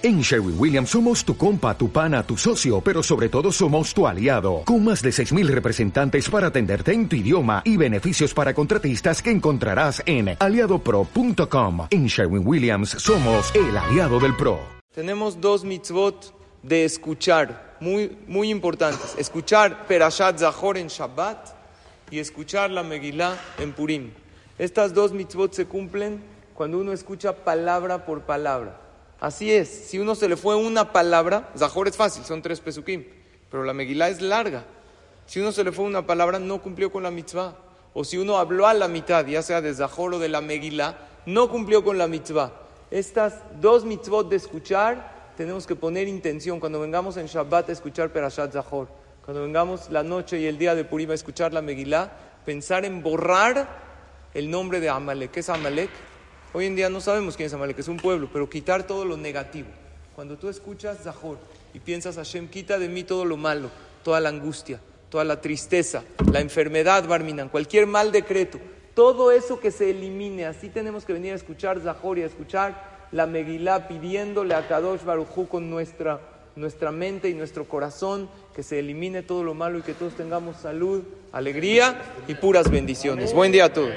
En Sherwin Williams somos tu compa, tu pana, tu socio, pero sobre todo somos tu aliado, con más de 6.000 representantes para atenderte en tu idioma y beneficios para contratistas que encontrarás en aliadopro.com. En Sherwin Williams somos el aliado del PRO. Tenemos dos mitzvot de escuchar, muy, muy importantes. Escuchar Perashat Zahor en Shabbat y escuchar la Megillah en Purim. Estas dos mitzvot se cumplen cuando uno escucha palabra por palabra. Así es, si uno se le fue una palabra, Zahor es fácil, son tres pesukim, pero la Megillah es larga. Si uno se le fue una palabra, no cumplió con la mitzvah. O si uno habló a la mitad, ya sea de Zahor o de la Megillah, no cumplió con la mitzvah. Estas dos mitzvot de escuchar, tenemos que poner intención. Cuando vengamos en Shabbat a escuchar Perashat Zahor, cuando vengamos la noche y el día de Purim a escuchar la Megillah, pensar en borrar el nombre de Amalek. ¿Qué es Amalek? Hoy en día no sabemos quién es Amalek, es un pueblo, pero quitar todo lo negativo. Cuando tú escuchas Zahor y piensas, Hashem, quita de mí todo lo malo, toda la angustia, toda la tristeza, la enfermedad, Barminan, cualquier mal decreto, todo eso que se elimine. Así tenemos que venir a escuchar Zahor y a escuchar la Megilá pidiéndole a Kadosh Barujú con nuestra, nuestra mente y nuestro corazón que se elimine todo lo malo y que todos tengamos salud, alegría y puras bendiciones. Buen día a todos.